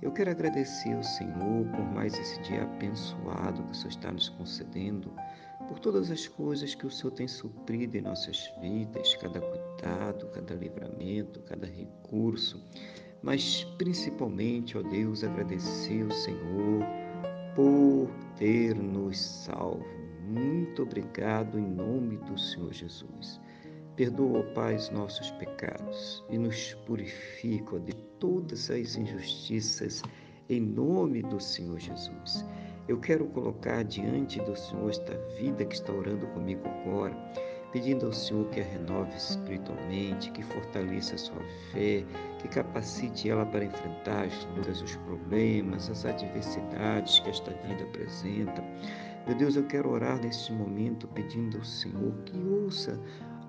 Eu quero agradecer ao Senhor por mais esse dia abençoado que o Senhor está nos concedendo, por todas as coisas que o Senhor tem suprido em nossas vidas, cada cuidado, cada livramento, cada recurso, mas principalmente, ó Deus, agradecer ao Senhor por ter nos salvo. Muito obrigado em nome do Senhor Jesus. Perdoa, Pai, os nossos pecados e nos purifica de todas as injustiças em nome do Senhor Jesus. Eu quero colocar diante do Senhor esta vida que está orando comigo agora, pedindo ao Senhor que a renove espiritualmente, que fortaleça a sua fé, que capacite ela para enfrentar as lutas, os problemas, as adversidades que esta vida apresenta. Meu Deus, eu quero orar neste momento pedindo ao Senhor que ouça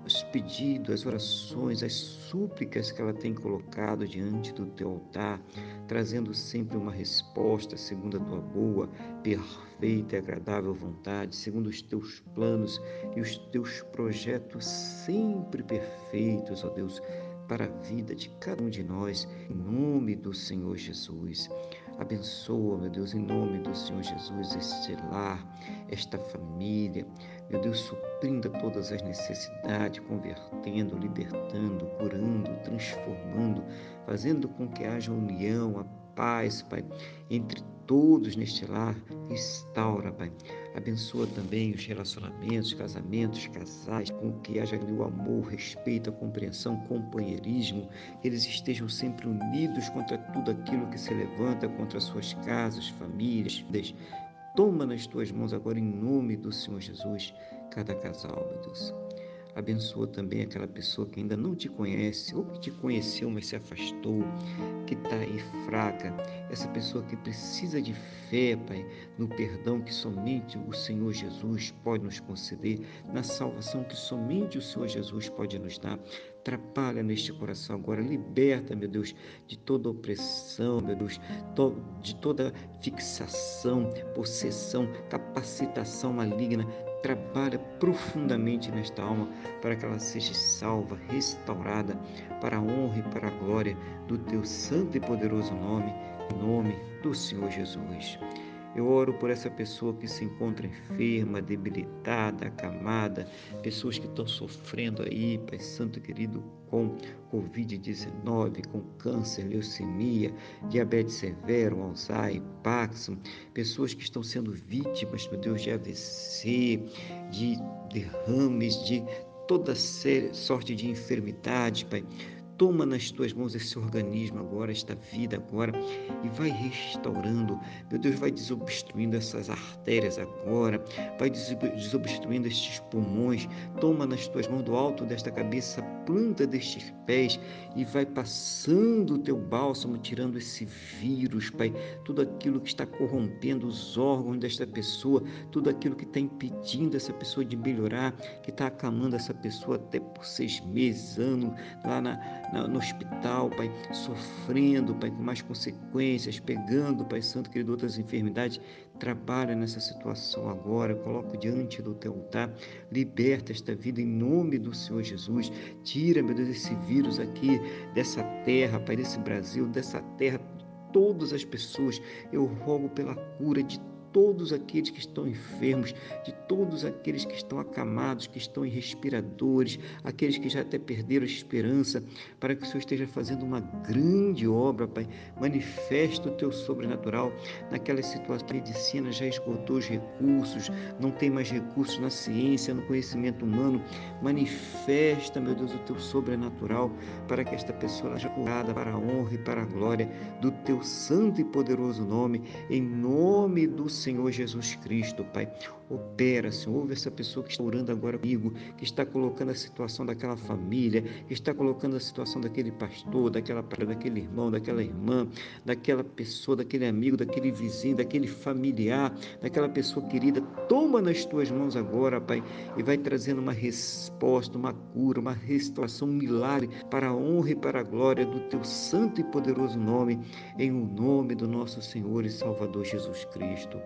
os pedidos, as orações, as súplicas que ela tem colocado diante do teu altar, trazendo sempre uma resposta segundo a tua boa, perfeita e agradável vontade, segundo os teus planos e os teus projetos sempre perfeitos, ó Deus, para a vida de cada um de nós, em nome do Senhor Jesus. Abençoa, meu Deus, em nome do Senhor Jesus, este lar, esta família. Meu Deus, suprindo todas as necessidades, convertendo, libertando, curando, transformando, fazendo com que haja união, a paz, Pai, entre todos neste lar. Restaura, Pai. Abençoa também os relacionamentos, casamentos, casais, com que haja ali o amor, respeito, a compreensão, companheirismo, que eles estejam sempre unidos contra tudo aquilo que se levanta contra suas casas, famílias. Toma nas tuas mãos agora, em nome do Senhor Jesus, cada casal, meu Deus. Abençoa também aquela pessoa que ainda não te conhece ou que te conheceu, mas se afastou, que está aí fraca. Essa pessoa que precisa de fé, Pai, no perdão que somente o Senhor Jesus pode nos conceder, na salvação que somente o Senhor Jesus pode nos dar. Trabalha neste coração agora, liberta, meu Deus, de toda opressão, meu Deus, de toda fixação, possessão, capacitação maligna trabalha profundamente nesta alma para que ela seja salva, restaurada para a honra e para a glória do teu santo e poderoso nome, nome do Senhor Jesus. Eu oro por essa pessoa que se encontra enferma, debilitada, acamada, pessoas que estão sofrendo aí, Pai Santo querido, com Covid-19, com câncer, leucemia, diabetes severo, Alzheimer, Parkinson, pessoas que estão sendo vítimas, meu Deus, de AVC, de derrames, de toda sorte de enfermidade, Pai Toma nas tuas mãos esse organismo agora, esta vida agora, e vai restaurando. Meu Deus, vai desobstruindo essas artérias agora, vai desobstruindo estes pulmões. Toma nas tuas mãos do alto desta cabeça, planta destes pés e vai passando o teu bálsamo, tirando esse vírus, Pai. Tudo aquilo que está corrompendo os órgãos desta pessoa, tudo aquilo que está impedindo essa pessoa de melhorar, que está acamando essa pessoa até por seis meses, anos, lá na no hospital, Pai, sofrendo, Pai, com mais consequências, pegando, Pai Santo, querido, outras enfermidades. Trabalha nessa situação agora, coloco diante do teu altar, liberta esta vida em nome do Senhor Jesus. Tira, meu Deus, esse vírus aqui dessa terra, Pai, desse Brasil, dessa terra, todas as pessoas. Eu rogo pela cura de todos aqueles que estão enfermos, de todos aqueles que estão acamados, que estão em respiradores, aqueles que já até perderam a esperança, para que o Senhor esteja fazendo uma grande obra, Pai. Manifesta o teu sobrenatural naquela situação. A medicina já esgotou os recursos, não tem mais recursos na ciência, no conhecimento humano. Manifesta, meu Deus, o teu sobrenatural para que esta pessoa seja curada para a honra e para a glória do teu santo e poderoso nome, em nome do Senhor Jesus Cristo, Pai. Opera, Senhor. Ouve essa pessoa que está orando agora comigo, que está colocando a situação daquela família, que está colocando a situação daquele pastor, daquela daquele irmão, daquela irmã, daquela pessoa, daquele amigo, daquele vizinho, daquele familiar, daquela pessoa querida. Toma nas tuas mãos agora, Pai, e vai trazendo uma resposta, uma cura, uma restauração, um milagre para a honra e para a glória do teu santo e poderoso nome, em o nome do nosso Senhor e Salvador Jesus Cristo.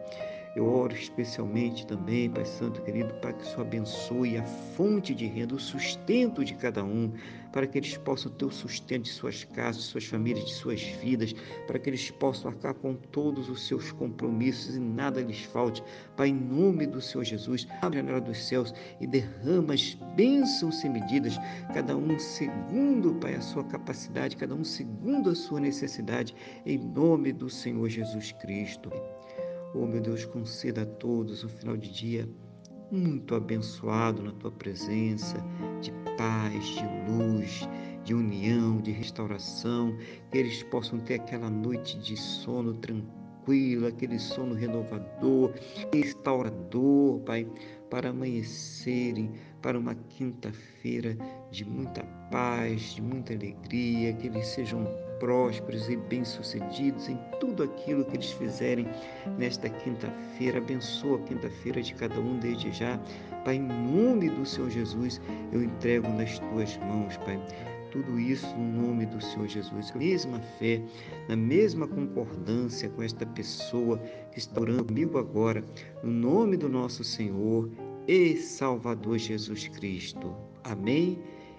Eu oro especialmente também, Pai Santo querido, para que o Senhor abençoe a fonte de renda, o sustento de cada um, para que eles possam ter o sustento de suas casas, de suas famílias, de suas vidas, para que eles possam arcar com todos os seus compromissos e nada lhes falte. Pai, em nome do Senhor Jesus, abre a janela dos céus e derrama as bênçãos sem medidas, cada um segundo, Pai, a sua capacidade, cada um segundo a sua necessidade, em nome do Senhor Jesus Cristo. Oh, meu Deus, conceda a todos um final de dia muito abençoado na tua presença, de paz, de luz, de união, de restauração, que eles possam ter aquela noite de sono tranquilo, aquele sono renovador, restaurador, Pai, para amanhecerem para uma quinta-feira de muita paz, de muita alegria, que eles sejam prósperos e bem-sucedidos em tudo aquilo que eles fizerem nesta quinta-feira. Abençoa a quinta-feira de cada um desde já. Pai, em nome do Senhor Jesus, eu entrego nas tuas mãos, Pai. Tudo isso no nome do Senhor Jesus, mesma fé, na mesma concordância com esta pessoa que está orando comigo agora, no nome do nosso Senhor e Salvador Jesus Cristo. Amém